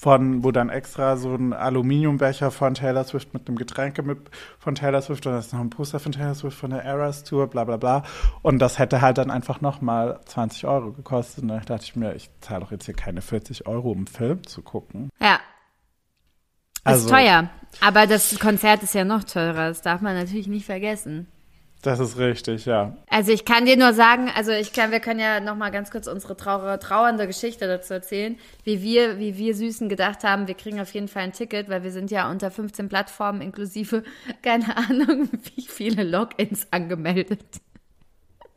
von, wo dann extra so ein Aluminiumbecher von Taylor Swift mit einem Getränke mit, von Taylor Swift und da ist noch ein Poster von Taylor Swift von der Eras Tour, bla bla bla. Und das hätte halt dann einfach nochmal 20 Euro gekostet. Und da dachte ich mir, ich zahle doch jetzt hier keine 40 Euro, um einen Film zu gucken. Ja, Also, ist teuer. Aber das Konzert ist ja noch teurer. Das darf man natürlich nicht vergessen. Das ist richtig, ja. Also ich kann dir nur sagen, also ich kann, wir können ja noch mal ganz kurz unsere trauer, trauernde Geschichte dazu erzählen, wie wir, wie wir Süßen gedacht haben, wir kriegen auf jeden Fall ein Ticket, weil wir sind ja unter 15 Plattformen inklusive, keine Ahnung, wie viele Logins angemeldet.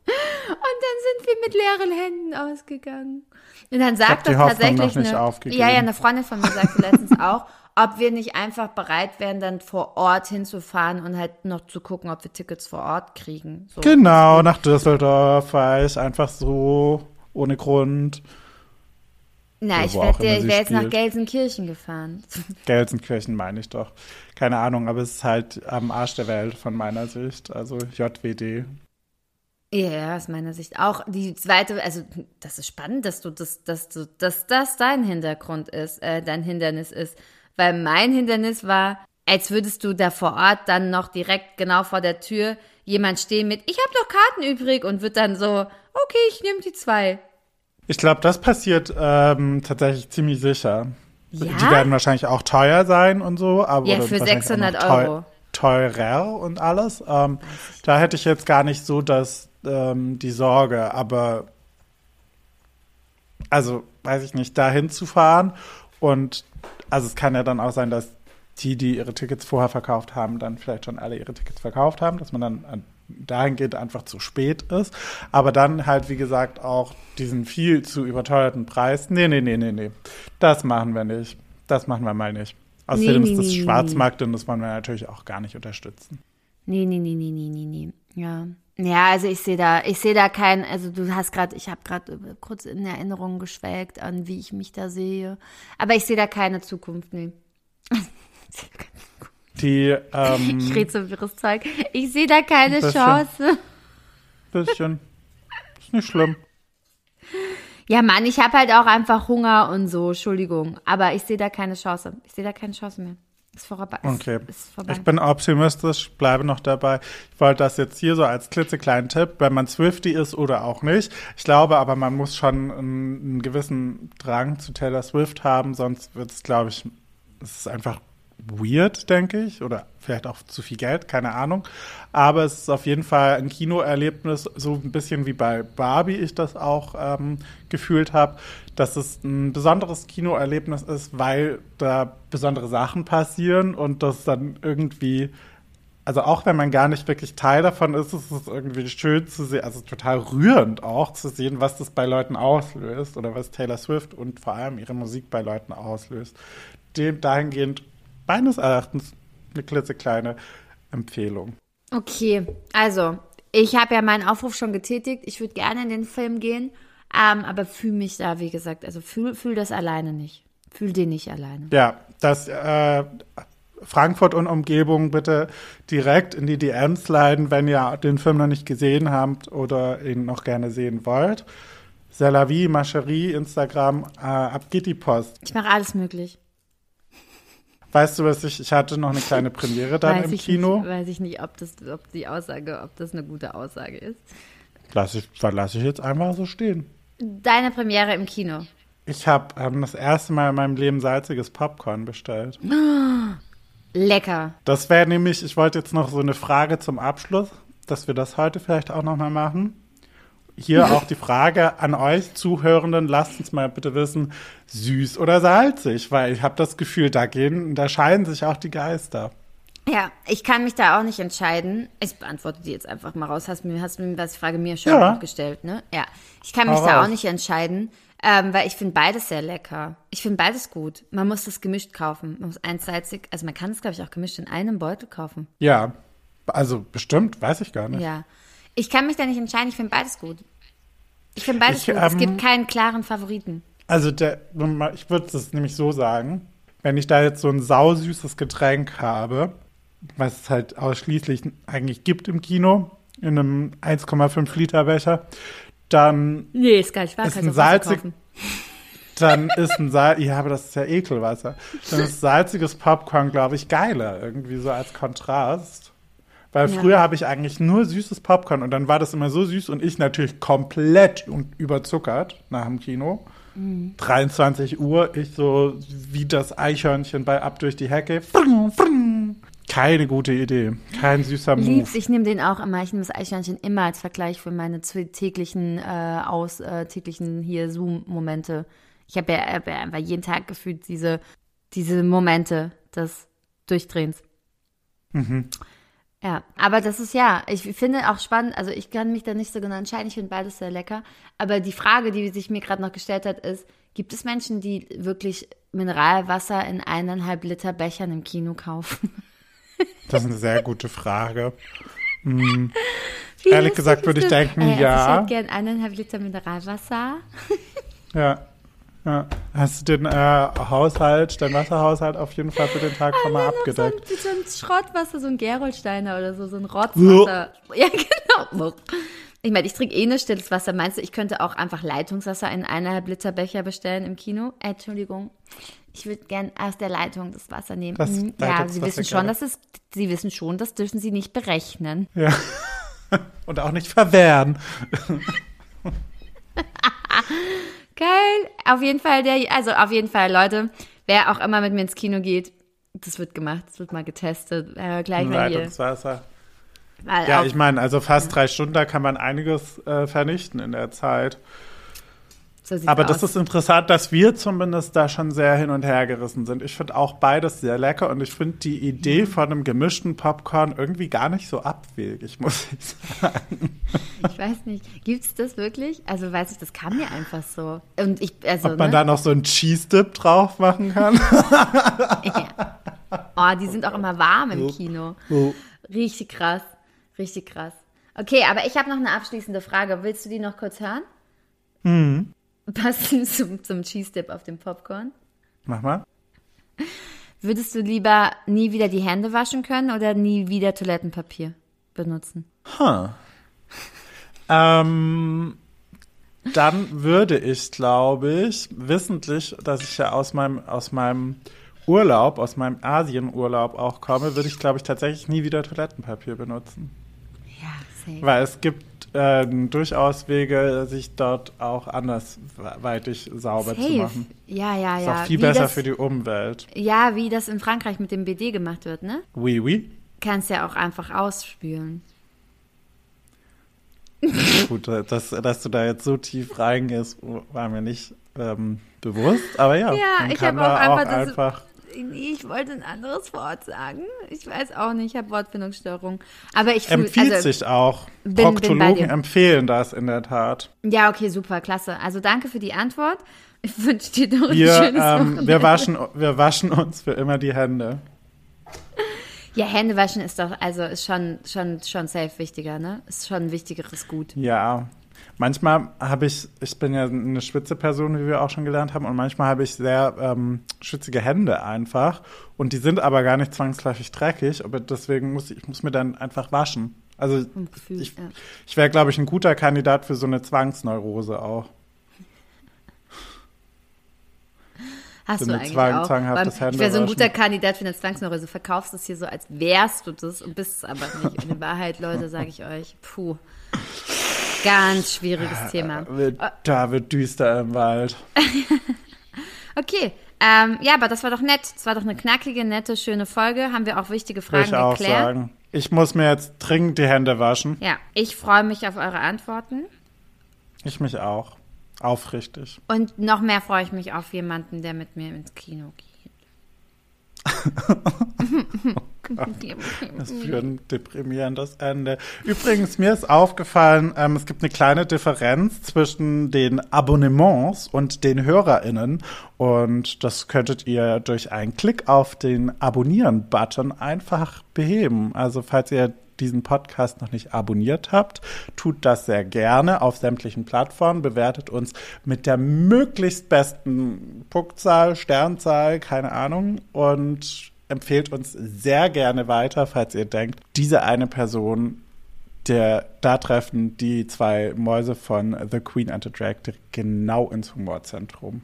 Und dann sind wir mit leeren Händen ausgegangen. Und dann sagt Hoffnung tatsächlich eine, ja, ja, eine Freundin von mir sagte letztens auch, ob wir nicht einfach bereit wären, dann vor Ort hinzufahren und halt noch zu gucken, ob wir Tickets vor Ort kriegen. So. Genau, nach Düsseldorf war ich einfach so, ohne Grund. Na, ich sie wär jetzt nach. Gelsenkirchen gefahren. Gelsenkirchen meine ich doch. Keine Ahnung, aber es ist halt am Arsch der Welt von meiner Sicht. Also JWD. Ja, aus meiner Sicht auch. Die zweite, also das ist spannend, dass du das, dass du, dass das dein Hintergrund ist, äh, dein Hindernis ist. Weil mein Hindernis war, als würdest du da vor Ort dann noch direkt genau vor der Tür jemand stehen mit, ich habe noch Karten übrig und wird dann so, okay, ich nehme die zwei. Ich glaube, das passiert ähm, tatsächlich ziemlich sicher. Ja? Die werden wahrscheinlich auch teuer sein und so, aber Ja, für wahrscheinlich auch noch 600 teu- Euro. Teurer und alles. Ähm, da hätte ich jetzt gar nicht so das, ähm, die Sorge, aber also weiß ich nicht, da hinzufahren und also es kann ja dann auch sein, dass die, die ihre Tickets vorher verkauft haben, dann vielleicht schon alle ihre Tickets verkauft haben, dass man dann an- dahingehend einfach zu spät ist. Aber dann halt, wie gesagt, auch diesen viel zu überteuerten Preis. Nee, nee, nee, nee, nee. Das machen wir nicht. Das machen wir mal nicht. Außerdem nee, ist das nee, Schwarzmarkt und das wollen wir natürlich auch gar nicht unterstützen. Nee, nee, nee, nee, nee, nee, nee. Ja. Ja, also ich sehe da, ich sehe da kein, also du hast gerade, ich habe gerade kurz in Erinnerung geschwelgt an, wie ich mich da sehe. Aber ich sehe da keine Zukunft, nee. Die, ähm, Ich rede so wirres Zeug. Ich sehe da keine Das Chance. bisschen. Ist nicht schlimm. Ja, Mann, ich habe halt auch einfach Hunger und so, Entschuldigung. Aber ich sehe da keine Chance. Ich sehe da keine Chance mehr. Ist vorbei. Ist, Okay. Ist vorbei. Ich bin optimistisch, bleibe noch dabei. Ich wollte das jetzt hier so als klitzekleinen Tipp, wenn man Swifty ist oder auch nicht. Ich glaube aber, man muss schon einen, einen gewissen Drang zu Taylor Swift haben, sonst wird es, glaube ich, es ist einfach weird, denke ich, oder vielleicht auch zu viel Geld, keine Ahnung. Aber es ist auf jeden Fall ein Kinoerlebnis, so ein bisschen wie bei Barbie ich das auch ähm, gefühlt habe, dass es ein besonderes Kinoerlebnis ist, weil da besondere Sachen passieren und das dann irgendwie also auch wenn man gar nicht wirklich Teil davon ist, ist es irgendwie schön zu sehen, also total rührend auch zu sehen, was das bei Leuten auslöst oder was Taylor Swift und vor allem ihre Musik bei Leuten auslöst. Dem dahingehend meines Erachtens eine klitzekleine Empfehlung. Okay, also, ich habe ja meinen Aufruf schon getätigt. Ich würde gerne in den Film gehen, ähm, aber fühle mich da, wie gesagt, also fühl, fühl das alleine nicht. Fühl den nicht alleine. Ja, das äh, Frankfurt und Umgebung bitte direkt in die DMs leiten, wenn ihr den Film noch nicht gesehen habt oder ihn noch gerne sehen wollt. Selavi, Macherie, Instagram, äh, ab geht die Post. Ich mache alles möglich. Weißt du, was ich, ich hatte noch eine kleine Premiere dann weiß im Kino. Nicht, weiß ich nicht, ob das, ob die Aussage, ob das eine gute Aussage ist. Lass ich, lass ich jetzt einfach so stehen. Deine Premiere im Kino. Ich habe ähm, das erste Mal in meinem Leben salziges Popcorn bestellt. Lecker. Das wäre nämlich, ich wollte jetzt noch so eine Frage zum Abschluss, dass wir das heute vielleicht auch nochmal machen. Hier auch die Frage an euch Zuhörenden, lasst uns mal bitte wissen, süß oder salzig, weil ich habe das Gefühl, da gehen, da scheiden sich auch die Geister. Ja, ich kann mich da auch nicht entscheiden. Ich beantworte die jetzt einfach mal raus. Hast mir, hast mir die Frage mir schon Ja. auch gestellt, ne? Ja. Ich kann mich Hau da raus. auch nicht entscheiden, ähm, weil ich finde beides sehr lecker. Ich finde beides gut. Man muss das gemischt kaufen. Man muss eins salzig, also man kann es, glaube ich, auch gemischt in einem Beutel kaufen. Ja, also bestimmt, weiß ich gar nicht. Ja. Ich kann mich da nicht entscheiden. Ich finde beides gut. Ich finde beides Ich, gut. es ähm, gibt keinen klaren Favoriten. Also der, ich würde es nämlich so sagen, wenn ich da jetzt so ein sausüßes Getränk habe, was es halt ausschließlich eigentlich gibt im Kino, in einem 1,5 Liter Becher, dann, Nee, ist gar nicht wahr. ist kannst ein salzig- dann ist ein Salz, ja, aber das ist ja Ekelwasser. Dann ist salziges Popcorn, glaube ich, geiler, irgendwie so als Kontrast. Weil Ja. früher habe ich eigentlich nur süßes Popcorn und dann war das immer so süß und ich natürlich komplett und überzuckert nach dem Kino. Mhm. 23 Uhr, ich so wie das Eichhörnchen bei Ab durch die Hecke. Keine gute Idee. Kein süßer Move. Lieb's, ich nehme den auch immer. Ich nehme das Eichhörnchen immer als Vergleich für meine täglichen äh, aus äh, täglichen hier Zoom-Momente. Ich habe ja, hab ja einfach jeden Tag gefühlt diese diese Momente des Durchdrehens. Ja, aber das ist ja, ich finde auch spannend, also ich kann mich da nicht so genau entscheiden, ich finde beides sehr lecker. Aber die Frage, die sich mir gerade noch gestellt hat, ist, gibt es Menschen, die wirklich Mineralwasser in eineinhalb Liter Bechern im Kino kaufen? Das ist eine sehr gute Frage. Wie Ehrlich gesagt würde ich denken, Äh, also ja. Ich hätte gern eineinhalb Liter Mineralwasser. Ja. Ja. Hast du den äh, Haushalt, deinen Wasserhaushalt auf jeden Fall für den Tag schon mal So ein, abgedeckt? so ein Schrottwasser, so ein Gerolsteiner oder so, so ein Rotzwasser. ja, genau. Ich meine, ich trinke eh nur stilles Wasser. Meinst du, ich könnte auch einfach Leitungswasser in eineinhalb Liter Becher bestellen im Kino? Äh, Entschuldigung. Ich würde gern aus der Leitung das Wasser nehmen. Das Mhm. Ja, Sie wissen schon, dass es, Sie wissen schon, das dürfen Sie nicht berechnen. Ja. Und auch nicht verwehren. Geil. Auf jeden Fall, der, also auf jeden Fall, Leute, wer auch immer mit mir ins Kino geht, das wird gemacht, das wird mal getestet. Äh, gleich mal hier. Ja, ich meine, also fast drei Stunden, da kann man einiges äh, vernichten in der Zeit. So Aber aus. das ist interessant, dass wir zumindest da schon sehr hin und her gerissen sind. Ich finde auch beides sehr lecker und ich finde die Idee von einem gemischten Popcorn irgendwie gar nicht so abwegig, muss ich sagen. Ich weiß nicht, gibt's das wirklich? Also weiß ich, das kam mir einfach so. Und ich, also, Ob man ne? da noch so einen Cheese Dip drauf machen kann? ja. Oh, die sind auch immer warm im Kino. Richtig krass, richtig krass. Okay, aber ich habe noch eine abschließende Frage. Willst du die noch kurz hören? Mhm. Passend zum, zum Cheese Dip auf dem Popcorn. Mach mal. Würdest du lieber nie wieder die Hände waschen können oder nie wieder Toilettenpapier benutzen? Huh. Ähm, dann würde ich, glaube ich, wissentlich, dass ich ja aus meinem, aus meinem Urlaub, aus meinem Asienurlaub auch komme, würde ich, glaube ich, tatsächlich nie wieder Toilettenpapier benutzen. Ja, safe. Weil es gibt äh, durchaus Wege, sich dort auch andersweitig sauber zu Safe. machen. Ja, ja, Ist ja. auch viel Wie besser das, für die Umwelt. Ja, wie das in Frankreich mit dem BD gemacht wird, ne? Oui, oui. Kannst ja auch einfach ausspülen. Gut, dass, dass du da jetzt so tief reingehst, war mir nicht ähm, bewusst. Aber ja, Ja, man ich kann hab auch auch einfach das- einfach Ich wollte ein anderes Wort sagen. Ich weiß auch nicht, ich habe Wortfindungsstörung. Aber ich fühl, empfiehlt also, sich auch. bin- bin Proktologen dir. empfehlen das in der Tat. Ja, okay, super, klasse. Also danke für die Antwort. Ich wünsche dir noch ein Wir, schönes ähm, wir, waschen, wir waschen uns für immer die Hände. Ja, Hände waschen ist doch, also ist schon, schon, schon safe wichtiger, ne? Ist schon ein wichtigeres Gut. Ja. Manchmal habe ich, ich bin ja eine schwitze Person, wie wir auch schon gelernt haben, und manchmal habe ich sehr ähm, schwitzige Hände einfach. Und die sind aber gar nicht zwangsläufig dreckig, aber deswegen muss ich, ich muss mir dann einfach waschen. Also Gefühl, ich, ja. ich wäre, glaube ich, ein guter Kandidat für so eine Zwangsneurose auch. Hast So du eigentlich zwang- auch. zwanghaftes Weil ich wäre so ein guter Kandidat für eine Zwangsneurose. Verkaufst es hier so, als wärst du das und bist es aber nicht. Und in Wahrheit, Leute, sage ich euch, puh. Ganz schwieriges Thema. Wird, da wird düster im Wald. Okay, ähm, ja, aber das war doch nett. Das war doch eine knackige, nette, schöne Folge. Haben wir auch wichtige Fragen ich auch geklärt. sagen. Ich muss mir jetzt dringend die Hände waschen. Ja, ich freue mich auf eure Antworten. Ich mich auch. Aufrichtig. Und noch mehr freue ich mich auf jemanden, der mit mir ins Kino geht. Das für ein deprimierendes Ende. Übrigens, mir ist aufgefallen, ähm, es gibt eine kleine Differenz zwischen den Abonnements und den HörerInnen. Und das könntet ihr durch einen Klick auf den Abonnieren-Button einfach beheben. Also, falls ihr diesen Podcast noch nicht abonniert habt, tut das sehr gerne auf sämtlichen Plattformen, bewertet uns mit der möglichst besten Punktzahl, Sternzahl, keine Ahnung und empfehlt uns sehr gerne weiter, falls ihr denkt, diese eine Person, der da treffen die zwei Mäuse von The Queen and the Drag direkt genau ins Humorzentrum.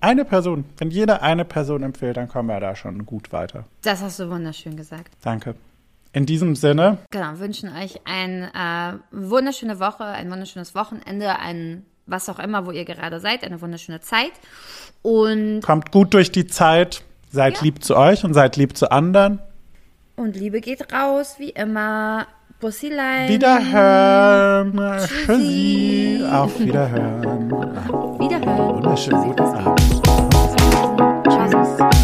Eine Person, wenn jeder eine Person empfiehlt, dann kommen wir da schon gut weiter. Das hast du wunderschön gesagt. Danke. In diesem Sinne, Genau, wünschen euch eine äh, wunderschöne Woche, ein wunderschönes Wochenende, ein was auch immer, wo ihr gerade seid, eine wunderschöne Zeit. Und, kommt gut durch die Zeit, Seid ja. lieb zu euch und seid lieb zu anderen. Und Liebe geht raus, wie immer. Bussilein. Wiederhören. Tschüssi. Tschüssi. Auf Wiederhören. Auf Wiederhören. Wunderschönen guten Abend. Tschüss.